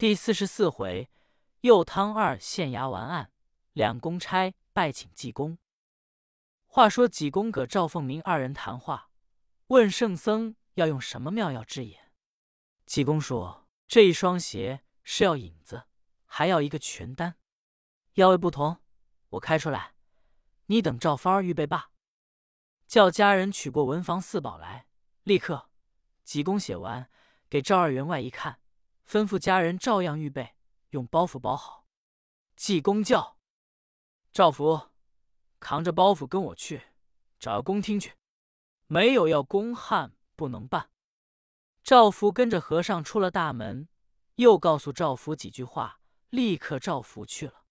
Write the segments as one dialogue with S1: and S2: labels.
S1: 第四十四回，右汤二县衙完案，两公差拜请济公。话说济公葛赵凤鸣二人谈话，问圣僧要用什么妙药治眼。济公说：“这一双鞋是要引子，还要一个全丹，药味不同，我开出来，你等照方儿预备罢。”叫家人取过文房四宝来，立刻济公写完，给赵二员外一看。吩咐家人照样预备，用包袱包好。济公叫赵福扛着包袱跟我去找个公厅去，没有要公汉不能办。赵福跟着和尚出了大门，又告诉赵福几句话，立刻赵福去了。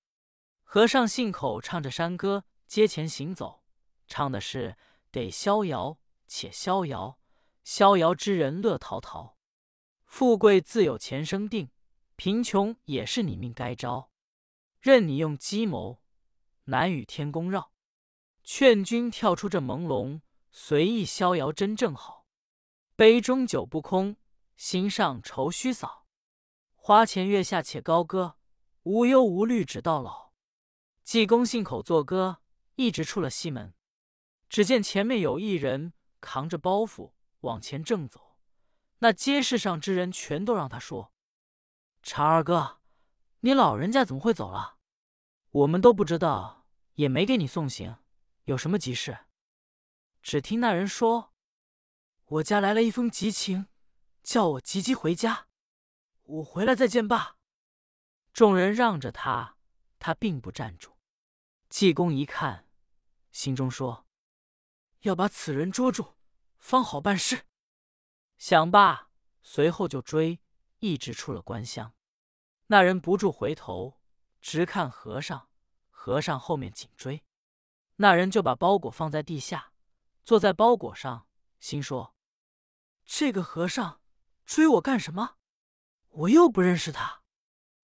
S1: 和尚信口唱着山歌，街前行走，唱的是得逍遥且逍遥，逍遥之人乐陶陶。富贵自有前生定，贫穷也是你命该招。任你用计谋，难与天公绕。劝君跳出这朦胧，随意逍遥真正好。杯中酒不空，心上愁须扫。花前月下且高歌，无忧无虑直到老。济公信口作歌，一直出了西门。只见前面有一人扛着包袱往前正走。那街市上之人全都让他说：“常二哥，你老人家怎么会走了？我们都不知道，也没给你送行，有什么急事？”只听那人说：“我家来了一封急情，叫我急急回家，我回来再见罢。”众人让着他，他并不站住。济公一看，心中说：“要把此人捉住，方好办事。”想罢，随后就追，一直出了关乡。那人不住回头，直看和尚，和尚后面紧追。那人就把包裹放在地下，坐在包裹上，心说：“这个和尚追我干什么？我又不认识他，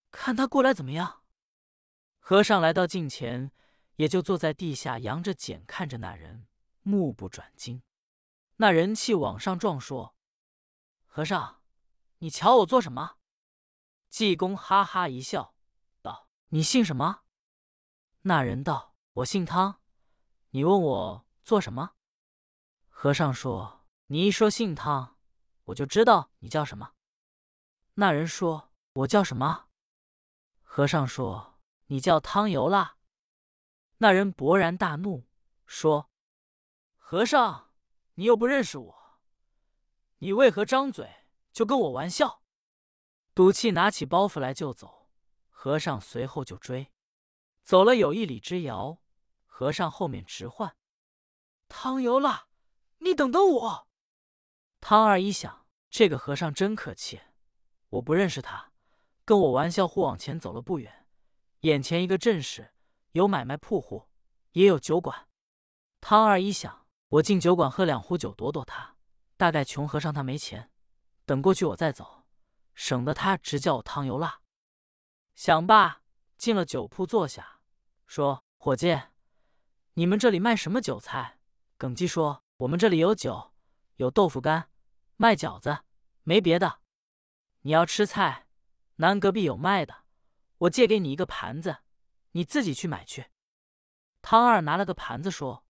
S1: 看他过来怎么样？”和尚来到近前，也就坐在地下，扬着锏看着那人，目不转睛。那人气往上撞，说。和尚，你瞧我做什么？济公哈哈一笑，道：“你姓什么？”那人道：“我姓汤。”你问我做什么？和尚说：“你一说姓汤，我就知道你叫什么。”那人说：“我叫什么？”和尚说：“你叫汤油啦。”那人勃然大怒，说：“和尚，你又不认识我。”你为何张嘴就跟我玩笑？赌气拿起包袱来就走，和尚随后就追，走了有一里之遥，和尚后面直唤：“汤油辣，你等等我！”汤二一想，这个和尚真客气，我不认识他，跟我玩笑，忽往前走了不远，眼前一个阵势，有买卖铺户，也有酒馆。汤二一想，我进酒馆喝两壶酒，躲躲他。大概穷和尚他没钱，等过去我再走，省得他直叫我汤油辣。想罢，进了酒铺坐下，说：“伙计，你们这里卖什么酒菜？”耿记说：“我们这里有酒，有豆腐干，卖饺子，没别的。你要吃菜，南隔壁有卖的，我借给你一个盘子，你自己去买去。”汤二拿了个盘子说：“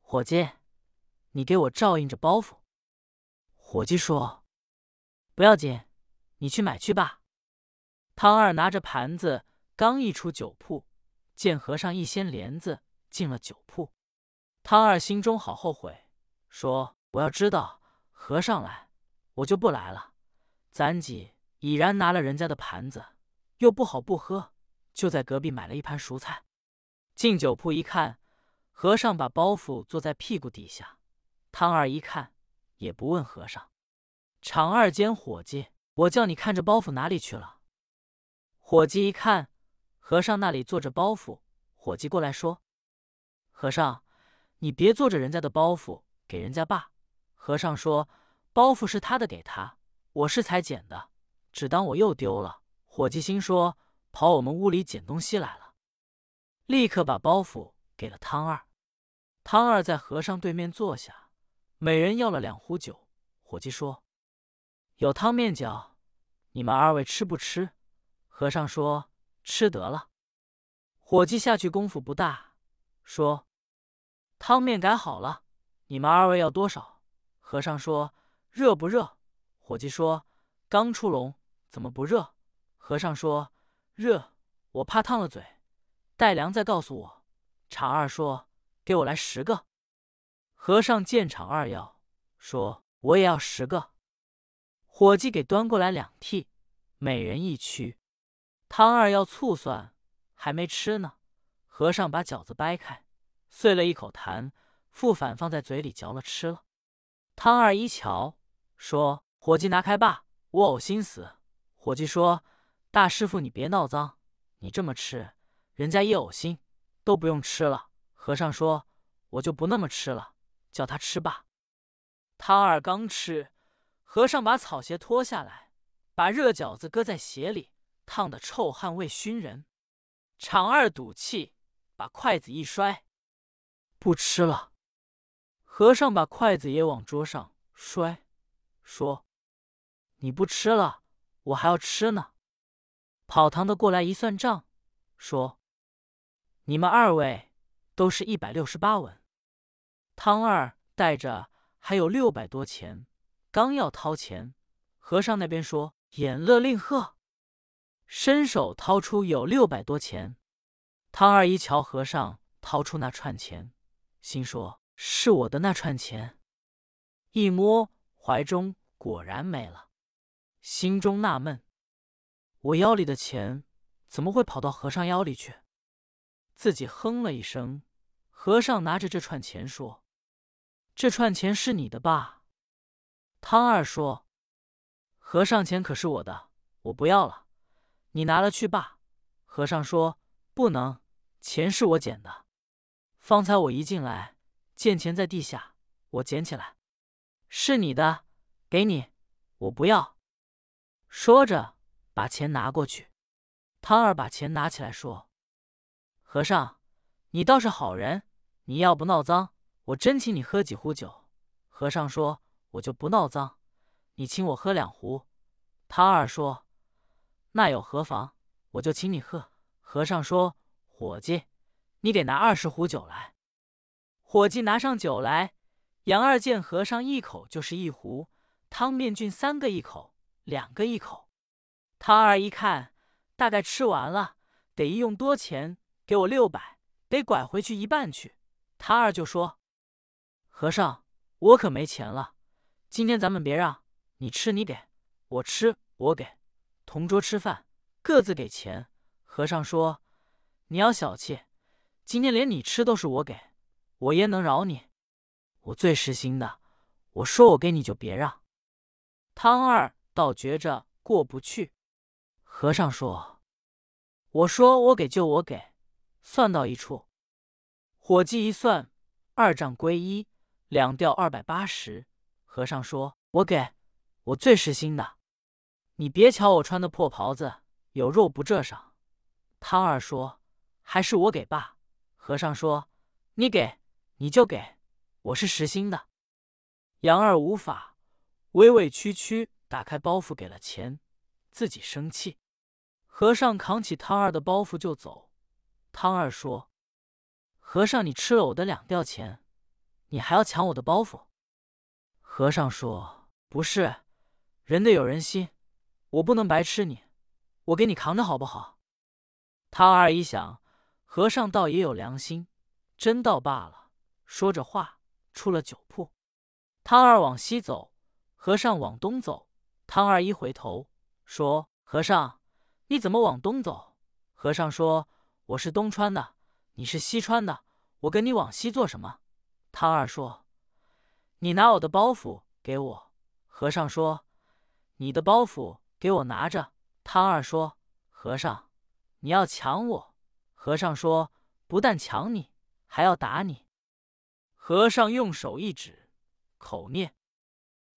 S1: 伙计，你给我照应着包袱。”伙计说：“不要紧，你去买去吧。”汤二拿着盘子，刚一出酒铺，见和尚一掀帘子进了酒铺。汤二心中好后悔，说：“我要知道和尚来，我就不来了。咱几已然拿了人家的盘子，又不好不喝，就在隔壁买了一盘熟菜。进酒铺一看，和尚把包袱坐在屁股底下。汤二一看。”也不问和尚，场二间伙计，我叫你看着包袱哪里去了？伙计一看，和尚那里坐着包袱。伙计过来说：“和尚，你别坐着人家的包袱，给人家罢。”和尚说：“包袱是他的，给他，我是才捡的，只当我又丢了。”伙计心说：“跑我们屋里捡东西来了。”立刻把包袱给了汤二。汤二在和尚对面坐下。每人要了两壶酒，伙计说：“有汤面饺，你们二位吃不吃？和尚说：“吃得了。”伙计下去功夫不大，说：“汤面改好了，你们二位要多少？”和尚说：“热不热？”伙计说：“刚出笼，怎么不热？”和尚说：“热，我怕烫了嘴，待凉再告诉我。”常二说：“给我来十个。”和尚见场二要，说：“我也要十个。”伙计给端过来两屉，每人一曲。汤二要醋蒜，还没吃呢。和尚把饺子掰开，碎了一口痰，复反放在嘴里嚼了吃了。汤二一瞧，说：“伙计拿开吧，我呕心死。”伙计说：“大师傅，你别闹脏，你这么吃，人家一呕心，都不用吃了。”和尚说：“我就不那么吃了，叫他吃吧。”汤二刚吃，和尚把草鞋脱下来，把热饺子搁在鞋里，烫的臭汗味熏人。常二赌气，把筷子一摔，不吃了。和尚把筷子也往桌上摔，说：“你不吃了。”我还要吃呢。跑堂的过来一算账，说：“你们二位都是一百六十八文。”汤二带着还有六百多钱，刚要掏钱，和尚那边说：“演乐令贺。”伸手掏出有六百多钱。汤二一瞧和尚掏出那串钱，心说：“是我的那串钱。”一摸怀中果然没了。心中纳闷：我腰里的钱怎么会跑到和尚腰里去？自己哼了一声。和尚拿着这串钱说：“这串钱是你的吧？”汤二说：“和尚钱可是我的，我不要了，你拿了去吧。”和尚说：“不能，钱是我捡的。方才我一进来，见钱在地下，我捡起来，是你的，给你，我不要。”说着，把钱拿过去。汤二把钱拿起来，说：“和尚，你倒是好人，你要不闹脏，我真请你喝几壶酒。”和尚说：“我就不闹脏，你请我喝两壶。”汤二说：“那有何妨？我就请你喝。”和尚说：“伙计，你得拿二十壶酒来。”伙计拿上酒来，杨二见和尚一口就是一壶，汤面俊三个一口。两个一口，汤二一看，大概吃完了，得一用多钱，给我六百，得拐回去一半去。汤二就说：“和尚，我可没钱了，今天咱们别让，你吃你给，我吃我给，同桌吃饭，各自给钱。”和尚说：“你要小气，今天连你吃都是我给，我焉能饶你？我最实心的，我说我给你就别让。”汤二。倒觉着过不去，和尚说：“我说我给就我给，算到一处。”伙计一算，二丈归一，两吊二百八十。和尚说：“我给，我最实心的。你别瞧我穿的破袍子，有肉不这上。”汤二说：“还是我给吧。”和尚说：“你给，你就给，我是实心的。”杨二无法，委委屈屈。打开包袱，给了钱，自己生气。和尚扛起汤二的包袱就走。汤二说：“和尚，你吃了我的两吊钱，你还要抢我的包袱？”和尚说：“不是，人得有人心，我不能白吃你，我给你扛着好不好？”汤二一想，和尚倒也有良心，真倒罢了。说着话，出了酒铺。汤二往西走，和尚往东走。汤二一回头说：“和尚，你怎么往东走？”和尚说：“我是东川的，你是西川的，我跟你往西做什么？”汤二说：“你拿我的包袱给我。”和尚说：“你的包袱给我拿着。”汤二说：“和尚，你要抢我？”和尚说：“不但抢你，还要打你。”和尚用手一指，口念：“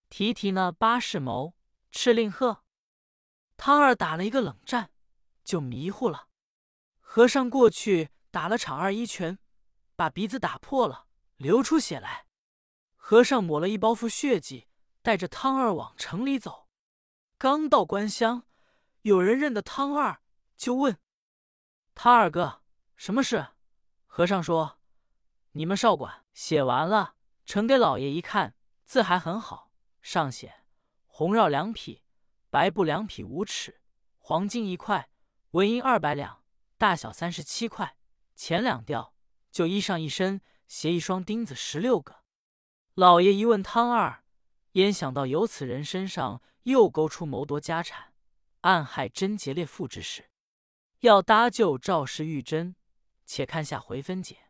S1: 提提那八世谋。”敕令贺，汤二打了一个冷战，就迷糊了。和尚过去打了场二一拳，把鼻子打破了，流出血来。和尚抹了一包袱血迹，带着汤二往城里走。刚到关厢，有人认得汤二，就问他二哥什么事。和尚说：“你们少管写完了，呈给老爷一看，字还很好，上写红绕两匹，白布两匹五尺，黄金一块，纹银二百两，大小三十七块，钱两吊，就衣裳一身，携一双，钉子十六个。”老爷一问汤二，焉想到由此人身上又勾出谋夺家产、暗害贞洁烈妇之事，要搭救赵氏玉贞。且看下回分解。